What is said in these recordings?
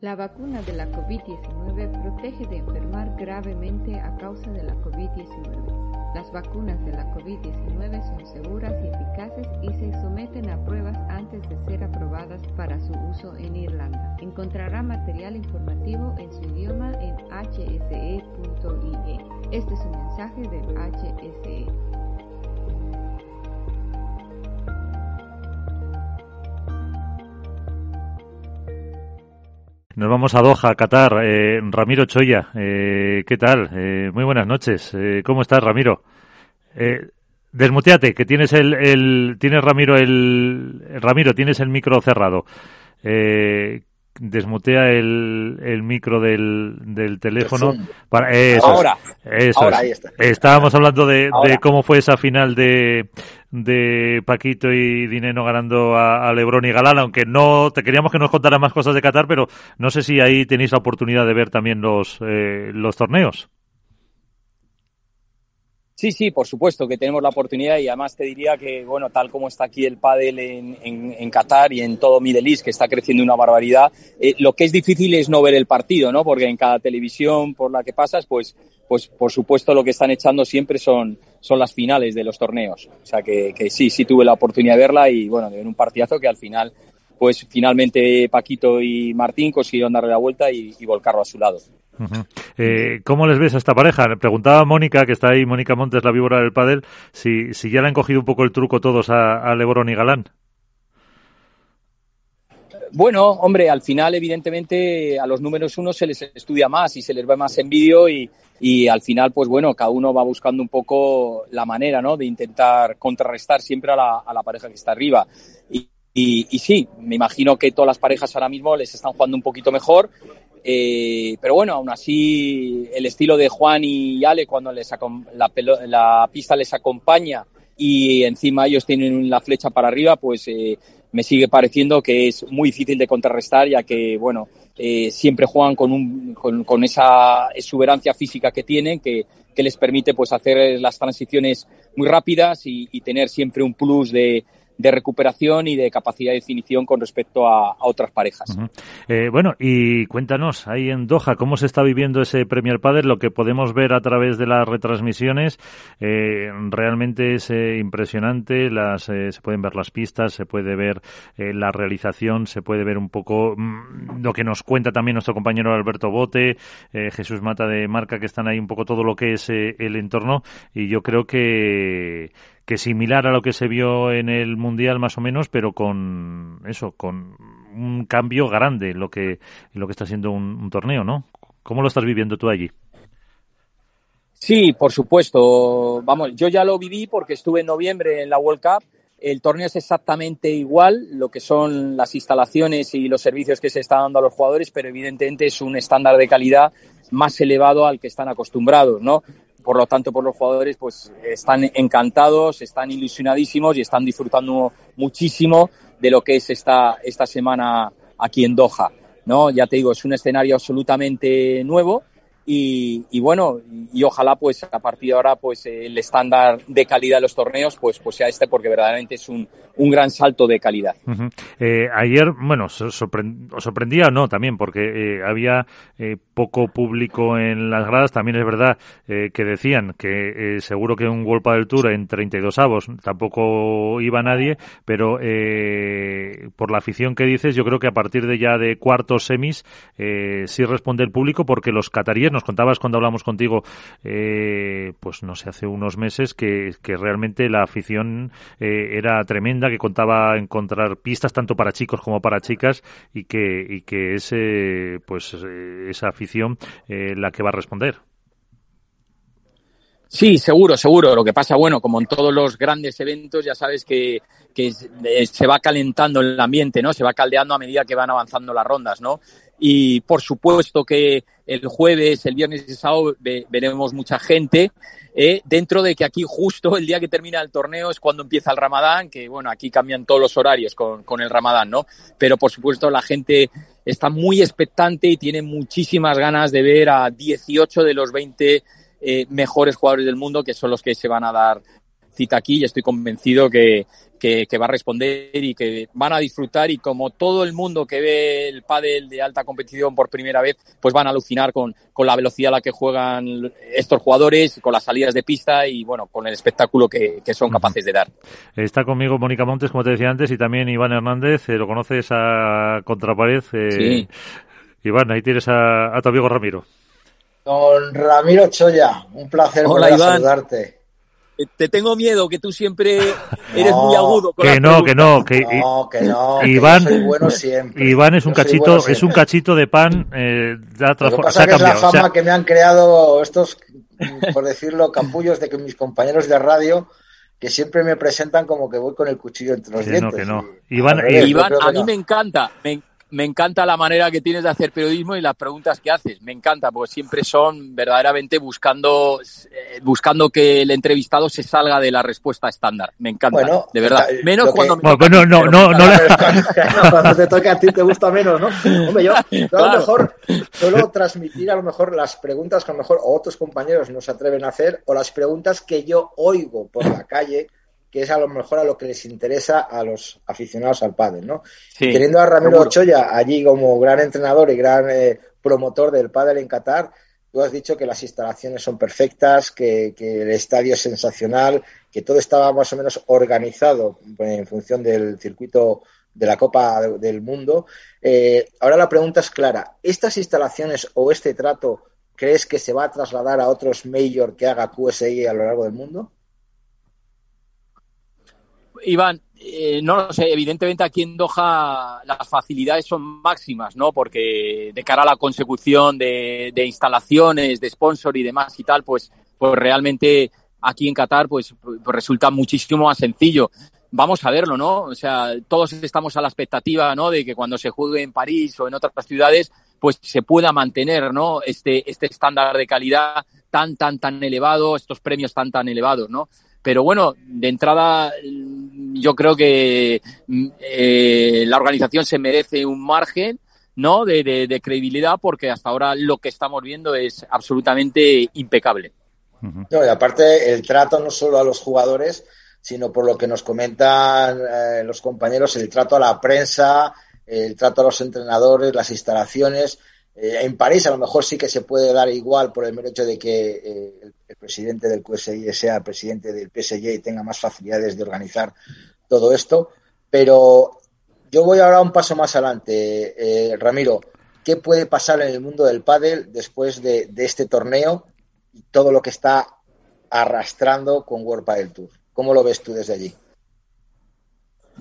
La vacuna de la COVID-19 protege de enfermar gravemente a causa de la COVID-19. Las vacunas de la COVID-19 son seguras y eficaces y se someten a pruebas antes de ser aprobadas para su uso en Irlanda. Encontrará material informativo en su idioma en hse.ie. Este es un mensaje del HSE. Nos vamos a Doha, Qatar. Eh, Ramiro Choya, eh, ¿qué tal? Eh, muy buenas noches. Eh, ¿Cómo estás, Ramiro? Eh, desmuteate, que tienes el, el tienes Ramiro el Ramiro tienes el micro cerrado. Eh, desmutea el, el micro del, del teléfono. Para, eso es, Ahora, eso ahora, es. ahí está. Estábamos hablando de, de cómo fue esa final de, de Paquito y Dineno ganando a, a Lebron y Galán, aunque no te queríamos que nos contara más cosas de Qatar, pero no sé si ahí tenéis la oportunidad de ver también los, eh, los torneos. Sí, sí, por supuesto que tenemos la oportunidad y además te diría que, bueno, tal como está aquí el pádel en, en, en Qatar y en todo Middle East, que está creciendo una barbaridad, eh, lo que es difícil es no ver el partido, ¿no? Porque en cada televisión por la que pasas, pues, pues por supuesto lo que están echando siempre son, son las finales de los torneos. O sea que, que sí, sí tuve la oportunidad de verla y, bueno, de ver un partidazo que al final, pues finalmente Paquito y Martín consiguieron darle la vuelta y, y volcarlo a su lado. Eh, ¿Cómo les ves a esta pareja? Preguntaba a Mónica, que está ahí, Mónica Montes, la víbora del pádel, si, si ya le han cogido un poco el truco todos a, a y Galán. Bueno, hombre, al final, evidentemente, a los números uno se les estudia más y se les ve más en vídeo y, al final, pues bueno, cada uno va buscando un poco la manera, ¿no? De intentar contrarrestar siempre a la, pareja que está arriba. Y, y sí, me imagino que todas las parejas ahora mismo les están jugando un poquito mejor. Eh, pero bueno, aún así, el estilo de Juan y Ale, cuando les la, pista les acompaña y encima ellos tienen la flecha para arriba, pues eh, me sigue pareciendo que es muy difícil de contrarrestar, ya que, bueno, eh, siempre juegan con, un, con esa exuberancia física que tienen, que, que les permite pues hacer las transiciones muy rápidas y, y tener siempre un plus de, de recuperación y de capacidad de definición con respecto a, otras parejas. Eh, bueno, y cuéntanos, ahí en Doha, ¿cómo se está viviendo ese Premier Padel? Lo que podemos ver a través de las retransmisiones eh, realmente es eh, impresionante. Las, se pueden ver las pistas, se puede ver la realización, se puede ver un poco mm, lo que nos cuenta también nuestro compañero Alberto Bote, Jesús Mata de Marca, que están ahí un poco todo lo que es el entorno. Y yo creo que que similar a lo que se vio en el mundial más o menos, pero con eso, con un cambio grande en lo que lo que está siendo un, un torneo, ¿no? ¿Cómo lo estás viviendo tú allí? Sí, por supuesto. Vamos, yo ya lo viví porque estuve en noviembre en la World Cup. El torneo es exactamente igual, lo que son las instalaciones y los servicios que se están dando a los jugadores, pero evidentemente es un estándar de calidad más elevado al que están acostumbrados, ¿no? Por lo tanto, por los jugadores, pues están encantados, están ilusionadísimos y están disfrutando muchísimo de lo que es esta, esta semana aquí en Doha, ¿no? Ya te digo, es un escenario absolutamente nuevo y, bueno, y, ojalá pues a partir de ahora pues el estándar de calidad de los torneos pues, pues sea este porque verdaderamente es un, un gran salto de calidad. Eh, ayer, bueno, os sorprendía o no también, porque eh, había eh, poco público en las gradas. También es verdad eh, que decían que eh, seguro que un World del Tour en 32 avos tampoco iba nadie, pero por la afición que dices, yo creo que a partir de ya de cuartos semis sí responde el público, porque los cataríes, nos contabas cuando hablamos contigo, eh, pues no sé, hace unos meses, que, realmente la afición eh, era tremenda, que contaba encontrar pistas tanto para chicos como para chicas y que, y que ese, pues, eh, esa afición eh, la que va a responder. Sí, seguro, seguro. Lo que pasa, bueno, como en todos los grandes eventos, ya sabes que, que se va calentando el ambiente, ¿no? Se va caldeando a medida que van avanzando las rondas, ¿no? y por supuesto que el jueves, el viernes y el sábado veremos mucha gente. Eh, dentro de que aquí justo el día que termina el torneo es cuando empieza el Ramadán, que bueno, aquí cambian todos los horarios con, con el Ramadán, ¿no? Pero por supuesto la gente está muy expectante y tiene muchísimas ganas de ver a 18 de los 20 eh, mejores jugadores del mundo, que son los que se van a dar cita aquí y estoy convencido que, que, va a responder y que van a disfrutar y como todo el mundo que ve el pádel de alta competición por primera vez, pues van a alucinar con, con la velocidad a la que juegan estos jugadores, con las salidas de pista y bueno, con el espectáculo que, que son capaces de dar. Está conmigo Mónica Montes, como te decía antes, y también Iván Hernández, eh, lo conoces a contrapared. Eh, sí. Iván, ahí tienes a, a tu amigo Ramiro. Don Ramiro Choya, un placer Hola, volver a saludarte. Eh, te tengo miedo, que tú siempre eres muy agudo. que no, que no, que no, que no, Iván, que bueno siempre. Iván es un cachito, es un cachito de pan. Eh, Lo que pasa que es la fama que me han creado estos, por decirlo, capullos de que mis compañeros de radio que siempre me presentan como que voy con el cuchillo entre los que dientes. No, que no. Iván, Iván a mí me encanta, me, me encanta la manera que tienes de hacer periodismo y las preguntas que haces. Me encanta, porque siempre son verdaderamente buscando, eh, buscando que el entrevistado se salga de la respuesta estándar. Me encanta, de verdad. menos cuando me toca no, no, no, no, cuando te toca a ti te gusta menos, ¿no? Hombre, yo, yo a lo mejor suelo transmitir a lo mejor las preguntas que a lo mejor otros compañeros no se atreven a hacer o las preguntas que yo oigo por la calle que es a lo mejor a lo que les interesa a los aficionados al pádel, ¿no? Teniendo a Ramiro Ochoa allí como gran entrenador y gran eh, promotor del pádel en Qatar, tú has dicho que las instalaciones son perfectas, que, el estadio es sensacional, que todo estaba más o menos organizado en función del circuito de la Copa del Mundo. Eh, ahora la pregunta es clara, ¿estas instalaciones o este trato crees que se va a trasladar a otros major que haga QSI a lo largo del mundo? Iván, eh, no lo sé, evidentemente aquí en Doha las facilidades son máximas, ¿no? Porque de cara a la consecución de, instalaciones, de sponsor y demás y tal, pues, pues realmente aquí en Qatar pues, pues, resulta muchísimo más sencillo. Vamos a verlo, ¿no? O sea, todos estamos a la expectativa, ¿no? De que cuando se juegue en París o en otras ciudades, pues se pueda mantener, ¿no? Este, este estándar de calidad tan, tan, tan elevado, estos premios tan, tan elevados, ¿no? Pero bueno, de entrada yo creo que mm, eh, la organización se merece un margen ¿no? De, de, credibilidad porque hasta ahora lo que estamos viendo es absolutamente impecable. No, y aparte el trato no solo a los jugadores, sino por lo que nos comentan eh, los compañeros, el trato a la prensa, el trato a los entrenadores, las instalaciones. Eh, en París a lo mejor sí que se puede dar igual por el mero hecho de que eh, el, presidente del QSI sea presidente del PSG y tenga más facilidades de organizar todo esto. Pero yo voy ahora un paso más adelante, eh, Ramiro. ¿Qué puede pasar en el mundo del pádel después de, este torneo y todo lo que está arrastrando con World Padel Tour? ¿Cómo lo ves tú desde allí?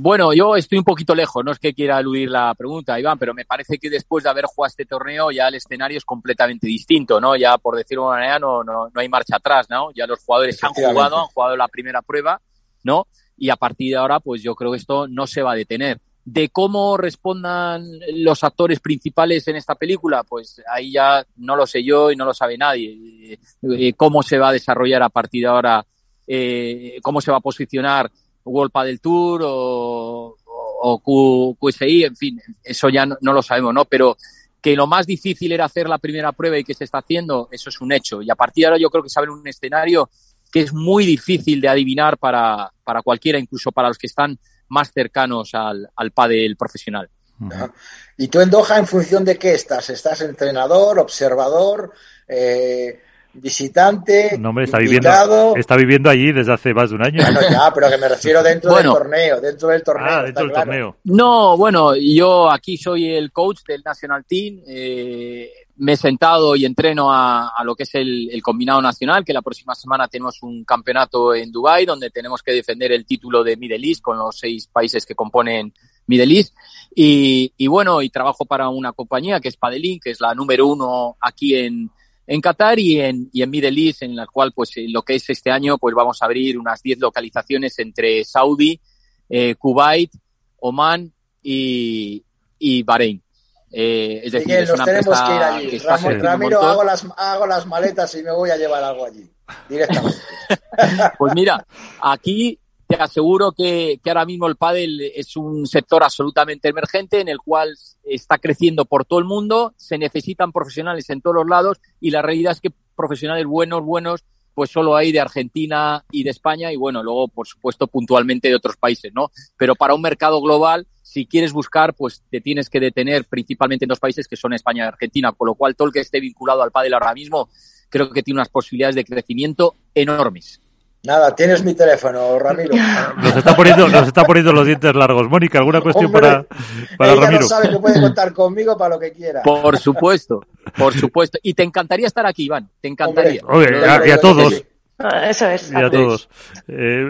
Bueno, yo estoy un poquito lejos, no es que quiera eludir la pregunta, Iván, pero me parece que después de haber jugado este torneo ya el escenario es completamente distinto, ¿no? Ya por decirlo de una manera no, no, hay marcha atrás, ¿no? Ya los jugadores han jugado, han jugado la primera prueba, ¿no? Y a partir de ahora, pues yo creo que esto no se va a detener. De cómo respondan los actores principales en esta película, pues ahí ya no lo sé yo y no lo sabe nadie. Eh, cómo se va a desarrollar a partir de ahora, eh, cómo se va a posicionar World del Tour o, o, QSI, en fin, eso ya no, lo sabemos, ¿no? Pero que lo más difícil era hacer la primera prueba y que se está haciendo, eso es un hecho. Y a partir de ahora yo creo que se abre un escenario que es muy difícil de adivinar para, para cualquiera, incluso para los que están más cercanos al, al pádel profesional. ¿Y tú en Doha en función de qué estás? ¿Estás entrenador, observador? Eh, visitante, no, está viviendo, está viviendo allí desde hace más de un año. Bueno, ya, pero que me refiero dentro del torneo, dentro del torneo. Ah, dentro del torneo. No, bueno, yo aquí soy el coach del National Team. Eh, me he sentado y entreno a, lo que es el, combinado nacional, que la próxima semana tenemos un campeonato en Dubai donde tenemos que defender el título de Middle East con los seis países que componen Middle East. Y, y bueno, y trabajo para una compañía que es Padelin, que es la número uno aquí en, en Qatar y en, y en Middle East, en la cual, pues, lo que es este año, pues vamos a abrir unas 10 localizaciones entre Saudi, eh, Kuwait, Oman y, y Bahrein. Eh, es decir, Miguel, es nos una tenemos empresa que ir allí. que Ramón- Ramiro, hago las, hago las maletas y me voy a llevar algo allí. Directamente. Pues mira, aquí te aseguro que, que ahora mismo el pádel es un sector absolutamente emergente en el cual está creciendo por todo el mundo, se necesitan profesionales en todos los lados y la realidad es que profesionales buenos, buenos, pues solo hay de Argentina y de España y bueno, luego por supuesto puntualmente de otros países, ¿no? Pero para un mercado global, si quieres buscar, pues te tienes que detener principalmente en dos países que son España y Argentina, con lo cual todo el que esté vinculado al pádel ahora mismo creo que tiene unas posibilidades de crecimiento enormes. Nada, tienes mi teléfono, Ramiro. Nos está poniendo, nos está poniendo los dientes largos. Mónica, ¿alguna cuestión Hombre, para, para Ella Ramiro? no sabe que puede contar conmigo para lo que quiera. Por supuesto, por supuesto. Y te encantaría estar aquí, Iván. Te encantaría. Oye, Hombre, y a, y a todos. Ah, Eso es. Y a todos. Eh,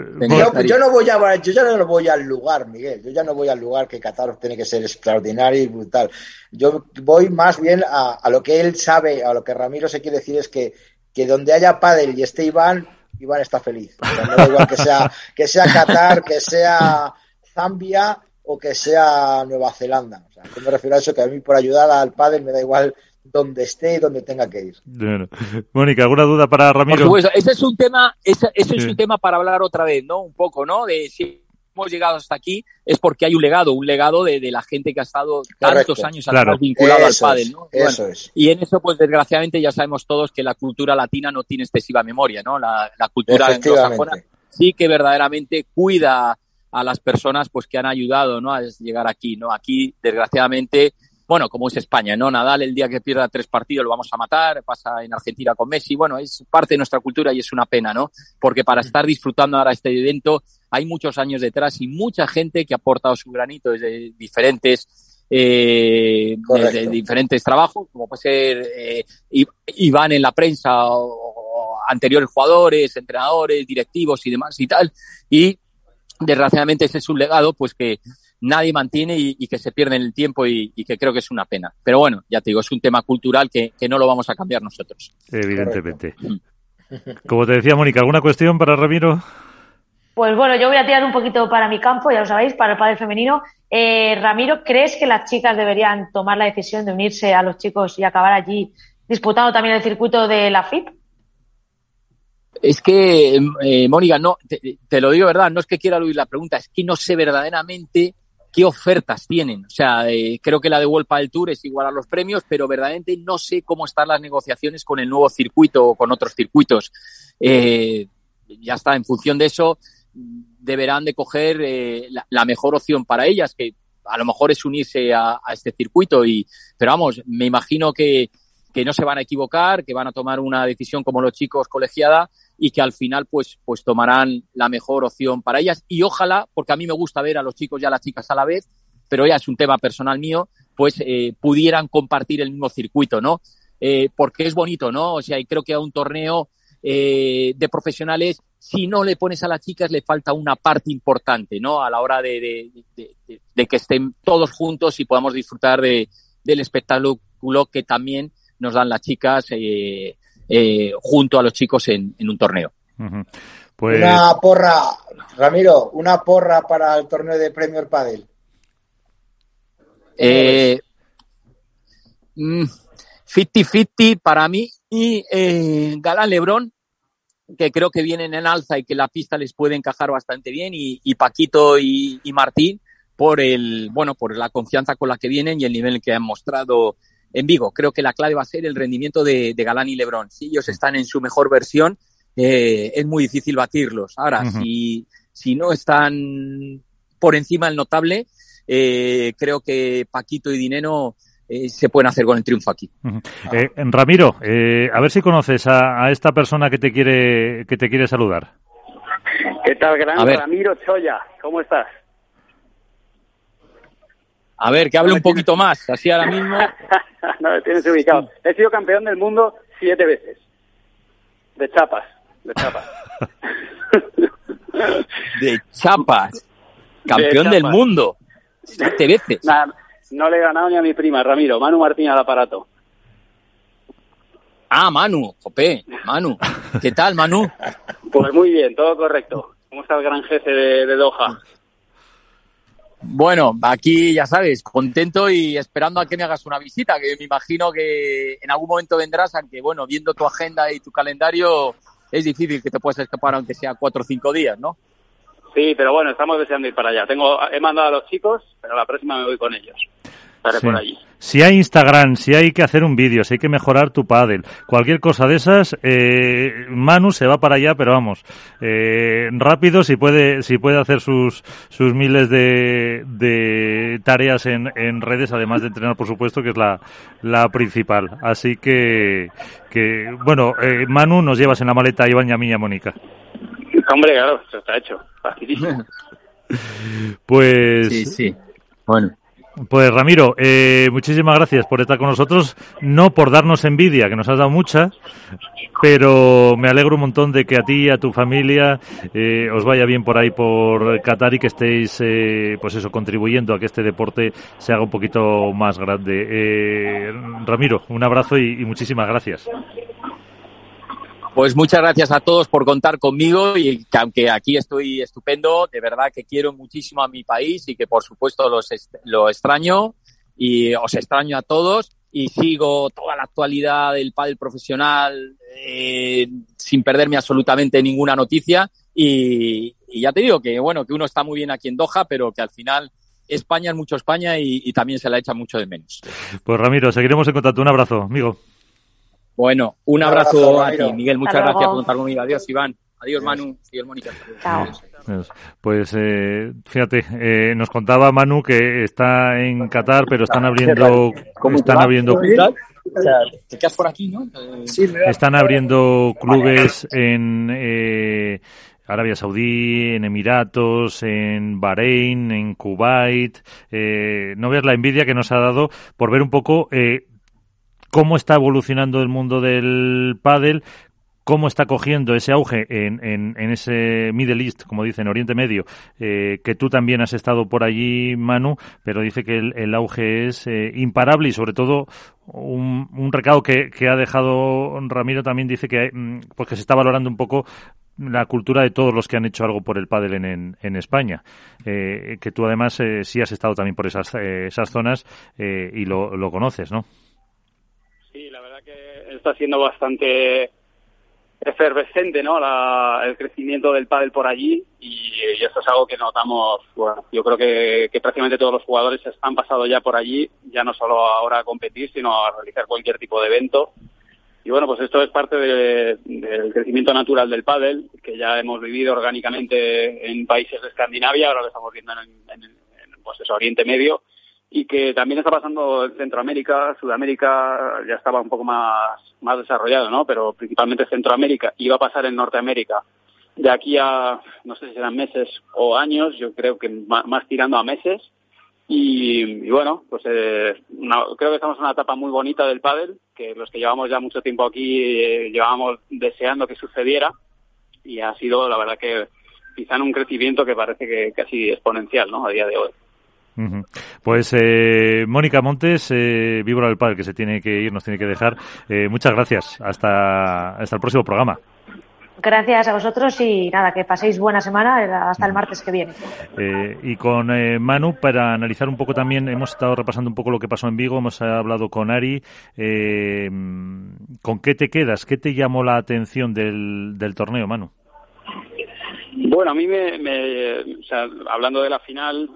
yo no voy a, yo ya no voy al lugar, Miguel. Yo ya no voy al lugar que Qatar tiene que ser extraordinario y brutal. Yo voy más bien a, a lo que él sabe, a lo que Ramiro se quiere decir es que, que donde haya pádel y esté Iván, Iván está feliz. O sea, no da igual que sea, que sea Qatar, que sea Zambia o que sea Nueva Zelanda. O sea, yo me refiero a eso, que a mí por ayudar al pádel me da igual donde esté y donde tenga que ir. bueno. Mónica, ¿alguna duda para Por Ramiro? supuesto, ese es un tema, ese, ese es un tema para hablar otra vez, ¿no? Un poco, ¿no? De si hemos llegado hasta aquí es porque hay un legado, un legado de, de la gente que ha estado tantos Correcto. años Claro. vinculado al Eso pádel, es, ¿no? Bueno, eso es. y en eso, pues desgraciadamente ya sabemos todos que la cultura latina no tiene excesiva memoria, ¿no? La, la cultura anglosajona sí que verdaderamente cuida a las personas pues que han ayudado ¿no? a llegar aquí no aquí desgraciadamente bueno como es España no Nadal el día que pierda tres partidos lo vamos a matar pasa en Argentina con Messi. Bueno es parte de nuestra cultura y es una pena no porque para estar disfrutando ahora este evento hay muchos años detrás y mucha gente que ha aportado su granito desde diferentes eh, desde diferentes trabajos como puede ser eh, Iván en la prensa o, o anteriores jugadores entrenadores directivos y demás y tal. Y desgraciadamente ese es un legado pues que nadie mantiene y, y que se pierde en el tiempo y, y que creo que es una pena. Pero bueno, ya te digo, es un tema cultural que, que no lo vamos a cambiar nosotros. Evidentemente. Como te decía, Mónica, ¿alguna cuestión para Ramiro? Pues bueno, yo voy a tirar un poquito para mi campo, ya lo sabéis, para el pádel femenino. Eh, Ramiro, ¿crees que las chicas deberían tomar la decisión de unirse a los chicos y acabar allí disputando también el circuito de la FIP? Es que, eh, Mónica, no, te, te lo digo verdad, no es que quiera oír la pregunta, es que no sé verdaderamente qué ofertas tienen. O sea, eh, creo que la de World del Tour es igual a los premios, pero verdaderamente no sé cómo están las negociaciones con el nuevo circuito o con otros circuitos. Eh, ya está, en función de eso, deberán de coger eh, la, la, mejor opción para ellas, que a lo mejor es unirse a, a este circuito. Y, pero vamos, me imagino que, que no se van a equivocar, que van a tomar una decisión como los chicos colegiada y que al final pues, pues tomarán la mejor opción para ellas. Y ojalá, porque a mí me gusta ver a los chicos y a las chicas a la vez, pero ya es un tema personal mío, pues eh, pudieran compartir el mismo circuito, ¿no? Eh, porque es bonito, ¿no? O sea, y creo que a un torneo eh, de profesionales, si no le pones a las chicas, le falta una parte importante, ¿no? A la hora de, de, de, de, que estén todos juntos y podamos disfrutar de, del espectáculo que también nos dan las chicas eh, eh, junto a los chicos en, en un torneo. Uh -huh. pues... Una porra, Ramiro, una porra para el torneo de Premier Padel. Eh, 50-50 para mí y eh, Galán Lebrón, que creo que vienen en alza y que la pista les puede encajar bastante bien, y, y Paquito y, y, Martín por el, bueno, por la confianza con la que vienen y el nivel que han mostrado en Vigo. Creo que la clave va a ser el rendimiento de, de Galán y Lebrón. Si ellos están en su mejor versión, eh, es muy difícil batirlos. Ahora, uh -huh. si, si no están por encima del notable, eh, creo que Paquito y Dineno eh, se pueden hacer con el triunfo aquí. Uh -huh. eh, Ramiro, eh, a ver si conoces a, a, esta persona que te quiere que te quiere saludar. ¿Qué tal, gran Ramiro Choya? ¿Cómo estás? A ver, que hable un poquito más, así ahora mismo. no me tienes ubicado. He sido campeón del mundo siete veces. De chapas, de chapas. de chapas. Campeón de chapas. del mundo. Siete veces. Nah, no le he ganado ni a mi prima, Ramiro. Manu Martín al aparato. Ah, Manu, jope, Manu. ¿Qué tal, Manu? Pues muy bien, todo correcto. ¿Cómo está el gran jefe de, de Doha? Bueno, aquí ya sabes, contento y esperando a que me hagas una visita, que me imagino que en algún momento vendrás, aunque bueno, viendo tu agenda y tu calendario, es difícil que te puedas escapar aunque sea cuatro o cinco días, ¿no? Sí, pero bueno, estamos deseando ir para allá. Tengo, he mandado a los chicos, pero la próxima me voy con ellos. Estaré por allí. Si hay Instagram, si hay que hacer un vídeo, si hay que mejorar tu pádel, cualquier cosa de esas, eh, Manu se va para allá, pero vamos, eh, rápido si puede, si puede hacer sus, sus miles de, de tareas en, en redes, además de entrenar, por supuesto, que es la, la principal. Así que, que bueno, eh, Manu nos llevas en la maleta a Iván y a mí y a Mónica. Hombre, claro, eso está hecho. Facilísimo. Pues. Sí, sí. Bueno. Pues Ramiro, eh, muchísimas gracias por estar con nosotros, no por darnos envidia, que nos has dado mucha, pero me alegro un montón de que a ti a tu familia eh, os vaya bien por ahí por Qatar y que estéis, eh, pues eso, contribuyendo a que este deporte se haga un poquito más grande. Eh, Ramiro, un abrazo y muchísimas gracias. Pues muchas gracias a todos por contar conmigo y que aunque aquí estoy estupendo, de verdad que quiero muchísimo a mi país y que por supuesto los lo extraño y os extraño a todos y sigo toda la actualidad del pádel profesional eh, sin perderme absolutamente ninguna noticia y, y, ya te digo que bueno que uno está muy bien aquí en Doha pero que al final España es mucho España y, y también se la echa mucho de menos. Pues Ramiro, seguiremos en contacto. Un abrazo, amigo. Bueno, un abrazo, a ti, Miguel. Muchas gracias por contar conmigo. Adiós, Iván. Adiós, Manu. Adiós, Mónica. Chao. Pues eh, fíjate, eh, nos contaba Manu que está en Qatar, pero están abriendo, están abriendo, O sea, te quedas por aquí, ¿no? están abriendo clubes en eh, Arabia Saudí, en Emiratos, en Bahrein, en Kuwait. Eh, no veas la envidia que nos ha dado por ver un poco eh, cómo está evolucionando el mundo del pádel, cómo está cogiendo ese auge en, en, en, ese Middle East, como dicen, Oriente Medio, eh, que tú también has estado por allí, Manu, pero dice que el, auge es eh, imparable y sobre todo un, un recado que, ha dejado Ramiro también dice que, pues que se está valorando un poco la cultura de todos los que han hecho algo por el pádel en, en, España. Eh, que tú además eh, sí has estado también por esas, eh, esas zonas eh, y lo conoces, ¿no? Sí, la verdad que está siendo bastante efervescente, ¿no? La, el crecimiento del pádel por allí y, y, esto es algo que notamos, bueno, yo creo que, que prácticamente todos los jugadores han pasado ya por allí, ya no solo ahora a competir, sino a realizar cualquier tipo de evento. Y bueno, pues esto es parte de, del crecimiento natural del pádel, que ya hemos vivido orgánicamente en países de Escandinavia, ahora lo estamos viendo en, en, en pues eso, Oriente Medio, y que también está pasando en Centroamérica, Sudamérica ya estaba un poco más, más desarrollado, ¿no? Pero principalmente Centroamérica, iba a pasar en Norteamérica. De aquí a, no sé si serán meses o años, yo creo que más, tirando a meses. Y, bueno, pues eh, una, creo que estamos en una etapa muy bonita del pádel, que los que llevamos ya mucho tiempo aquí eh, llevábamos deseando que sucediera y ha sido, la verdad, que quizá en un crecimiento que parece que casi exponencial, ¿no? A día de hoy. Pues eh, Mónica Montes, eh, víbora del Padre, que se tiene que ir, nos tiene que dejar. Eh, muchas gracias. Hasta, hasta el próximo programa. Gracias a vosotros y nada, que paséis buena semana hasta el martes que viene. Eh, y con eh, Manu, para analizar un poco también, hemos estado repasando un poco lo que pasó en Vigo, hemos hablado con Ari. Eh, ¿Con qué te quedas? ¿Qué te llamó la atención del, del torneo, Manu? Bueno, a mí me, me o sea, hablando de la final,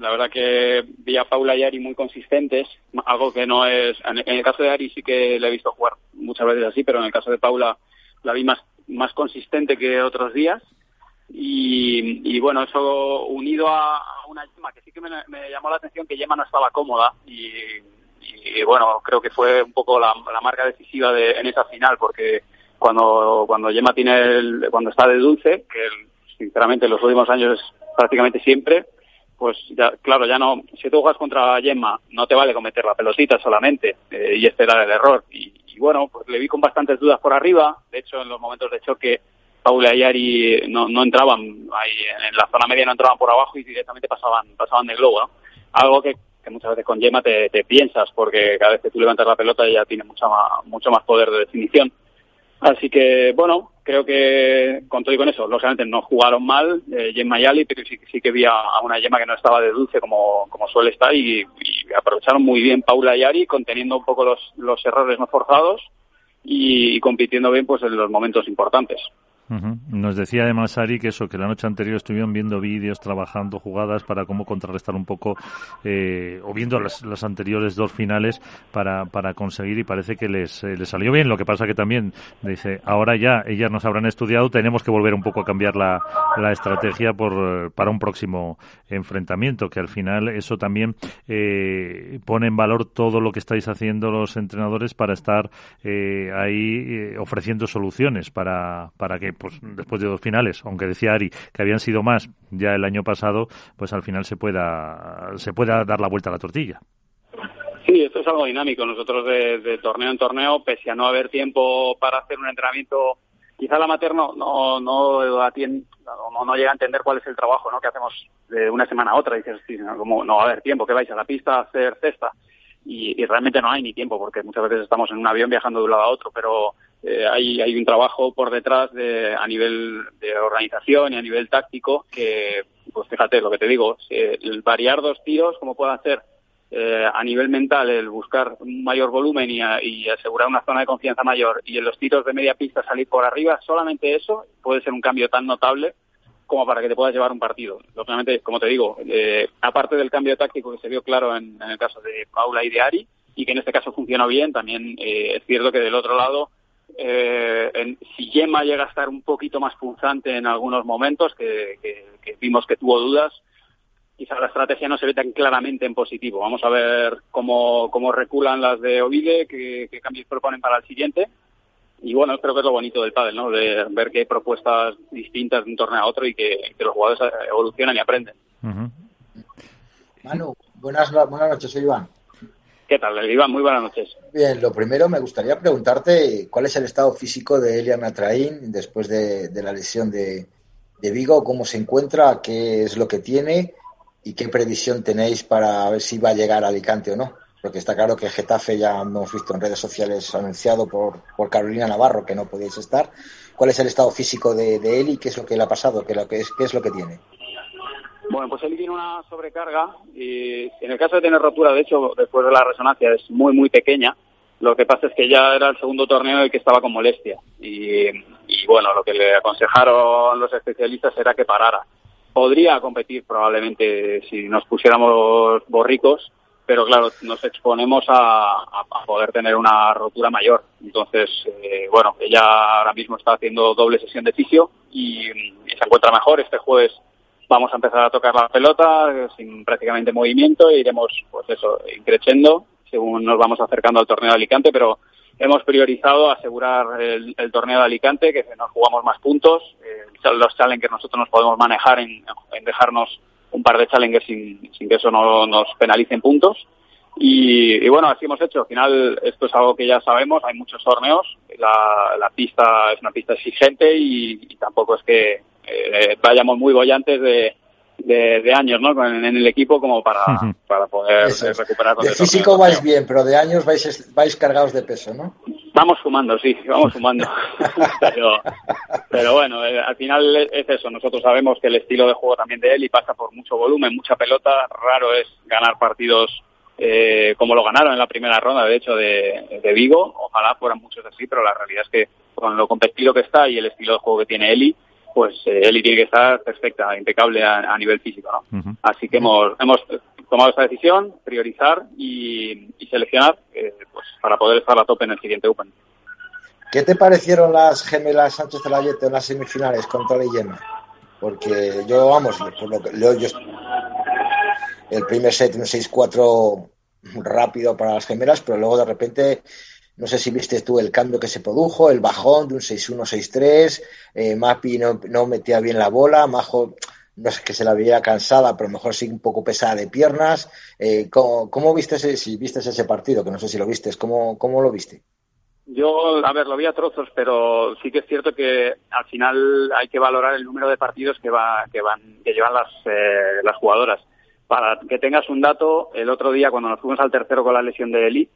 la verdad que vi a Paula y Ari muy consistentes, algo que no es, en el caso de Ari sí que le he visto jugar muchas veces así, pero en el caso de Paula la vi más, más consistente que otros días. Y, y bueno, eso unido a, una Yema que sí que me, llamó la atención que Yema no estaba cómoda y, y bueno, creo que fue un poco la, la marca decisiva de, en esa final porque cuando, cuando Yema tiene el, cuando está de dulce, que sinceramente en los últimos años es prácticamente siempre, pues ya, claro, ya no, si tú juegas contra Gemma, no te vale cometer la pelotita solamente, eh, y era el error. Y, y, bueno, pues le vi con bastantes dudas por arriba, de hecho en los momentos de choque, Paula y Ari no, no entraban ahí, en la zona media no entraban por abajo y directamente pasaban, pasaban de globo. Algo que, que muchas veces con Gemma te, te, piensas, porque cada vez que tú levantas la pelota ella tiene mucha más, mucho más poder de definición. Así que, bueno, creo que con todo y con eso, lógicamente no jugaron mal eh, Gemma y Ali, pero sí, sí que vi a, una Gemma que no estaba de dulce como, como suele estar y, aprovecharon muy bien Paula y Ari, conteniendo un poco los, los errores no forzados y, y compitiendo bien pues en los momentos importantes. Nos decía además Ari que eso, que la noche anterior estuvieron viendo vídeos, trabajando jugadas para cómo contrarrestar un poco, eh, o viendo las, las, anteriores dos finales para, para conseguir y parece que les, eh, les salió bien. Lo que pasa que también, dice, ahora ya ellas nos habrán estudiado, tenemos que volver un poco a cambiar la, la estrategia por, para un próximo enfrentamiento, que al final eso también eh, pone en valor todo lo que estáis haciendo los entrenadores para estar eh, ahí eh, ofreciendo soluciones para, para que pues después de dos finales, aunque decía Ari que habían sido más ya el año pasado, pues al final se pueda se pueda dar la vuelta a la tortilla. Sí, esto es algo dinámico. Nosotros de, torneo en torneo, pese a no haber tiempo para hacer un entrenamiento, quizá la amateur no, no, no, no, llega a entender cuál es el trabajo ¿no? que hacemos de una semana a otra. Dices, sí, como no va a haber tiempo, que vais a la pista a hacer cesta. Y, realmente no hay ni tiempo, porque muchas veces estamos en un avión viajando de un lado a otro, pero eh, hay, hay un trabajo por detrás de, a nivel de organización y a nivel táctico que, pues fíjate lo que te digo, el variar dos tiros, como puede hacer eh, a nivel mental el buscar un mayor volumen y, y, asegurar una zona de confianza mayor y en los tiros de media pista salir por arriba, solamente eso puede ser un cambio tan notable como para que te puedas llevar un partido. Lógicamente, como te digo, eh, aparte del cambio táctico que se vio claro en, en, el caso de Paula y de Ari, y que en este caso funcionó bien, también eh, es cierto que del otro lado eh, en, si Yema llega a estar un poquito más punzante en algunos momentos, que, vimos que tuvo dudas, quizá la estrategia no se ve tan claramente en positivo. Vamos a ver cómo, cómo reculan las de Ovide, qué, cambios proponen para el siguiente. Y bueno, creo que es lo bonito del pádel, ¿no? De ver que hay propuestas distintas de un torneo a otro y que, los jugadores evolucionan y aprenden. Manu, buenas, buenas noches, soy Iván. ¿Qué tal, Iván? Muy buenas noches. Bien, lo primero me gustaría preguntarte cuál es el estado físico de Eliana Traín después de, la lesión de, Vigo, cómo se encuentra, qué es lo que tiene y qué previsión tenéis para ver si va a llegar a Alicante o no. Porque está claro que Getafe ya hemos visto en redes sociales anunciado por, por Carolina Navarro que no podéis estar. ¿Cuál es el estado físico de, de él y qué es lo que le ha pasado? ¿Qué, lo que es, qué es lo que tiene? Bueno, pues él tiene una sobrecarga y en el caso de tener rotura, de hecho, después de la resonancia es muy, muy pequeña. Lo que pasa es que ya era el segundo torneo el que estaba con molestia. Y, bueno, lo que le aconsejaron los especialistas era que parara. Podría competir probablemente si nos pusiéramos borricos, pero claro, nos exponemos a, poder tener una rotura mayor. Entonces, eh, bueno, ella ahora mismo está haciendo doble sesión de fisio y se encuentra mejor. Este jueves vamos a empezar a tocar la pelota eh, sin prácticamente movimiento e iremos, pues eso, creciendo según nos vamos acercando al torneo de Alicante, pero hemos priorizado asegurar el, torneo de Alicante, que nos jugamos más puntos, eh, los challengers nosotros nos podemos manejar en, dejarnos un par de challengers sin, sin que eso no nos penalice en puntos. Y, bueno, así hemos hecho. Al final, esto es algo que ya sabemos, hay muchos torneos, la, la pista es una pista exigente y tampoco es que eh, vayamos muy bollantes de, de, años ¿no? en, el equipo como para, para poder recuperar. De físico vais bien, pero de años vais, vais cargados de peso, ¿no? Vamos sumando, sí, vamos sumando. pero, pero bueno, eh, al final es eso. Nosotros sabemos que el estilo de juego también de él y pasa por mucho volumen, mucha pelota. Raro es ganar partidos eh, como lo ganaron en la primera ronda, de hecho, de, de Vigo. Ojalá fueran muchos así, pero la realidad es que con lo competitivo que está y el estilo de juego que tiene Eli, pues eh, Eli tiene que estar perfecta, impecable a, nivel físico, ¿no? Así que hemos, hemos tomado esta decisión, priorizar y, seleccionar eh, pues, para poder estar a tope en el siguiente Open. ¿Qué te parecieron las gemelas Sánchez Celayete en las semifinales contra Leyena? Porque yo, vamos, por lo que, yo, el primer set un 6-4 rápido para las gemelas, pero luego de repente no sé si viste tú el cambio que se produjo, el bajón de un 6-1, 6-3, eh, Mapi no, metía bien la bola, Majo no sé que se la veía cansada, pero mejor sí un poco pesada de piernas. Eh, ¿cómo, viste ese, si viste ese partido? Que no sé si lo viste, ¿cómo, cómo lo viste? Yo, a ver, lo vi a trozos, pero sí que es cierto que al final hay que valorar el número de partidos que va, que van, que llevan las, eh, las jugadoras. Para que tengas un dato, el otro día cuando nos fuimos al tercero con la lesión de Eli,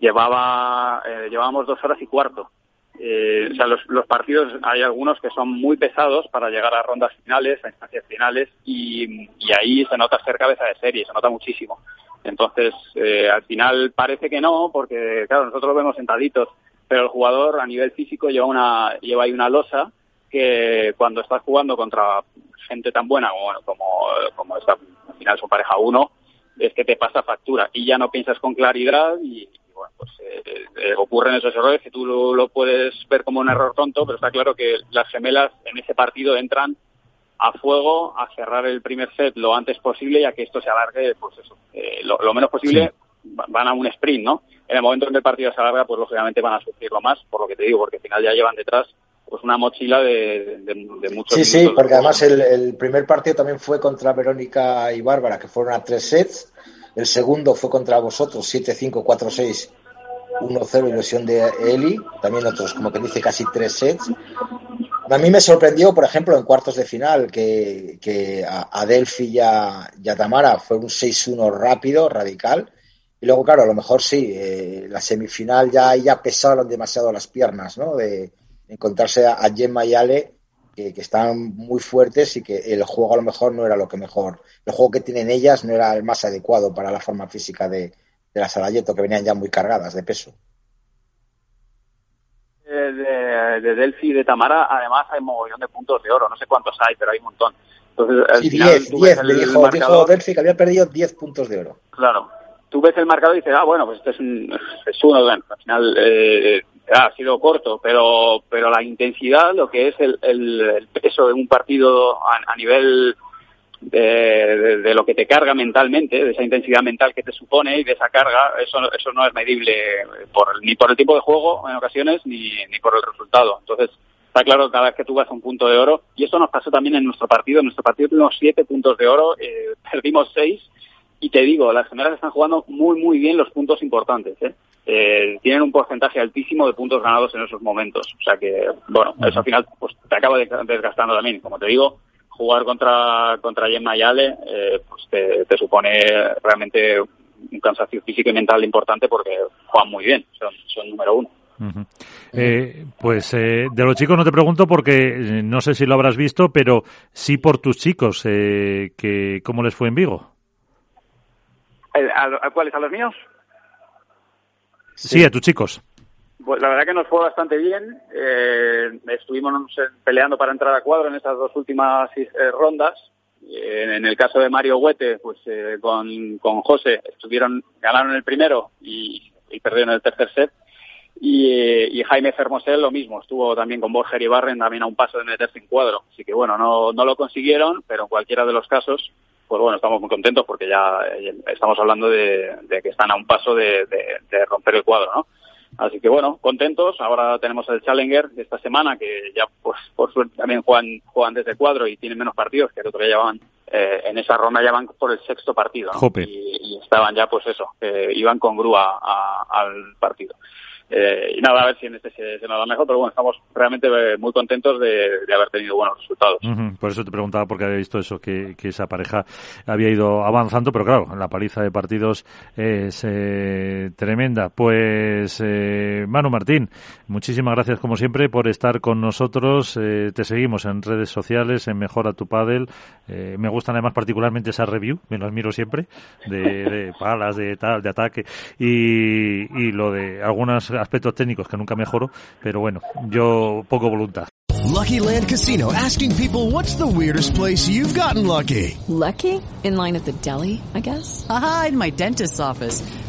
llevaba, eh, llevábamos dos horas y cuarto. eh, o sea, los, los, partidos hay algunos que son muy pesados para llegar a rondas finales, a instancias finales, y, y ahí se nota ser cabeza de serie, se nota muchísimo. Entonces, eh, al final parece que no, porque claro, nosotros lo vemos sentaditos, pero el jugador a nivel físico lleva una lleva ahí una losa que cuando estás jugando contra gente tan buena como, como, como esta, al final su pareja uno, es que te pasa factura y ya no piensas con claridad y, bueno, pues eh, eh, ocurren esos errores que tú lo, lo, puedes ver como un error tonto, pero está claro que las gemelas en ese partido entran a fuego, a cerrar el primer set lo antes posible y a que esto se alargue, pues eso, eh, lo, lo, menos posible. Sí. Van a un sprint, ¿no? En el momento en que el partido se alarga, pues lógicamente van a sufrirlo más, por lo que te digo, porque al final ya llevan detrás pues una mochila de, de, de muchos Sí, sí, porque además el, el, primer partido también fue contra Verónica y Bárbara, que fueron a tres sets. El segundo fue contra vosotros, 7-5, 4-6, 1-0 ilusión de Eli. También otros, como que dice, casi tres sets. A mí me sorprendió, por ejemplo, en cuartos de final, que, que a, a Delphi y a, y a Tamara fue un 6-1 rápido, radical. Y luego, claro, a lo mejor sí, eh, la semifinal ya, ya pesaron demasiado las piernas, ¿no? De, encontrarse a, a Gemma y Ale que, que, están muy fuertes y que el juego a lo mejor no era lo que mejor. El juego que tienen ellas no era el más adecuado para la forma física de, de las Alayeto, que venían ya muy cargadas de peso. De, de, de Delphi y de Tamara, además hay un mogollón de puntos de oro, no sé cuántos hay, pero hay un montón. Entonces, al sí, final, 10, 10, le dijo, marcador, dijo Delphi que había perdido 10 puntos de oro. Claro, tú ves el marcador y dices, ah, bueno, pues este es, un, es uno, bueno, al final eh, ha sido corto, pero pero la intensidad, lo que es el, el, peso de un partido a, a nivel de, de, lo que te carga mentalmente, de esa intensidad mental que te supone y de esa carga, eso, eso no es medible por, ni por el tipo de juego en ocasiones ni, ni por el resultado. Entonces, está claro cada vez que tú vas a un punto de oro, y esto nos pasó también en nuestro partido, en nuestro partido tuvimos siete puntos de oro, eh, perdimos seis, y te digo, las gemelas están jugando muy, muy bien los puntos importantes. ¿eh? Eh, tienen un porcentaje altísimo de puntos ganados en esos momentos. O sea que, bueno, eso al final pues, te acaba desgastando también. Como te digo, jugar contra, contra Gemma y Ale eh, pues te, te, supone realmente un cansancio físico y mental importante porque juegan muy bien, son, son número uno. Uh -huh. eh, pues eh, de los chicos no te pregunto porque no sé si lo habrás visto, pero sí por tus chicos, eh, que ¿cómo les fue en Vigo? ¿A, a cuáles? ¿A los míos? Sí, sí, a tus chicos. Pues la verdad que nos fue bastante bien. Eh, estuvimos peleando para entrar a cuadro en estas dos últimas eh, rondas. Eh, en el caso de Mario Huete, pues eh, con, con José estuvieron, ganaron el primero y, y perdieron el tercer set. Y, eh, y, Jaime Fermosel lo mismo, estuvo también con Borger y Barren también a un paso de meterse en cuadro. Así que bueno, no, no lo consiguieron, pero en cualquiera de los casos pues bueno, estamos muy contentos porque ya estamos hablando de, de que están a un paso de, de, de, romper el cuadro, ¿no? Así que bueno, contentos. Ahora tenemos el Challenger de esta semana que ya, pues por suerte también juegan, juegan desde cuadro y tienen menos partidos que el otro día llevaban eh, en esa ronda ya van por el sexto partido ¿no? y, y, estaban ya pues eso, eh, iban con grúa a, al partido. Eh, y nada, a ver si en este se, se nos da mejor, pero bueno, estamos realmente eh, muy contentos de, haber tenido buenos resultados. Por eso te preguntaba, porque había visto eso, que, esa pareja había ido avanzando, pero claro, la paliza de partidos es eh, tremenda. Pues, eh, Manu Martín, muchísimas gracias como siempre por estar con nosotros. Eh, te seguimos en redes sociales, en Mejora tu Padel. Me gustan además particularmente esa review, me lo admiro siempre, de, de palas, de tal, de ataque, y, y lo de algunas aspectos técnicos que nunca mejoro, pero bueno, yo poco voluntad. Lucky Land Casino asking people what's the weirdest place you've gotten lucky? Lucky? In line at the deli, I guess. Aha, in my dentist's office.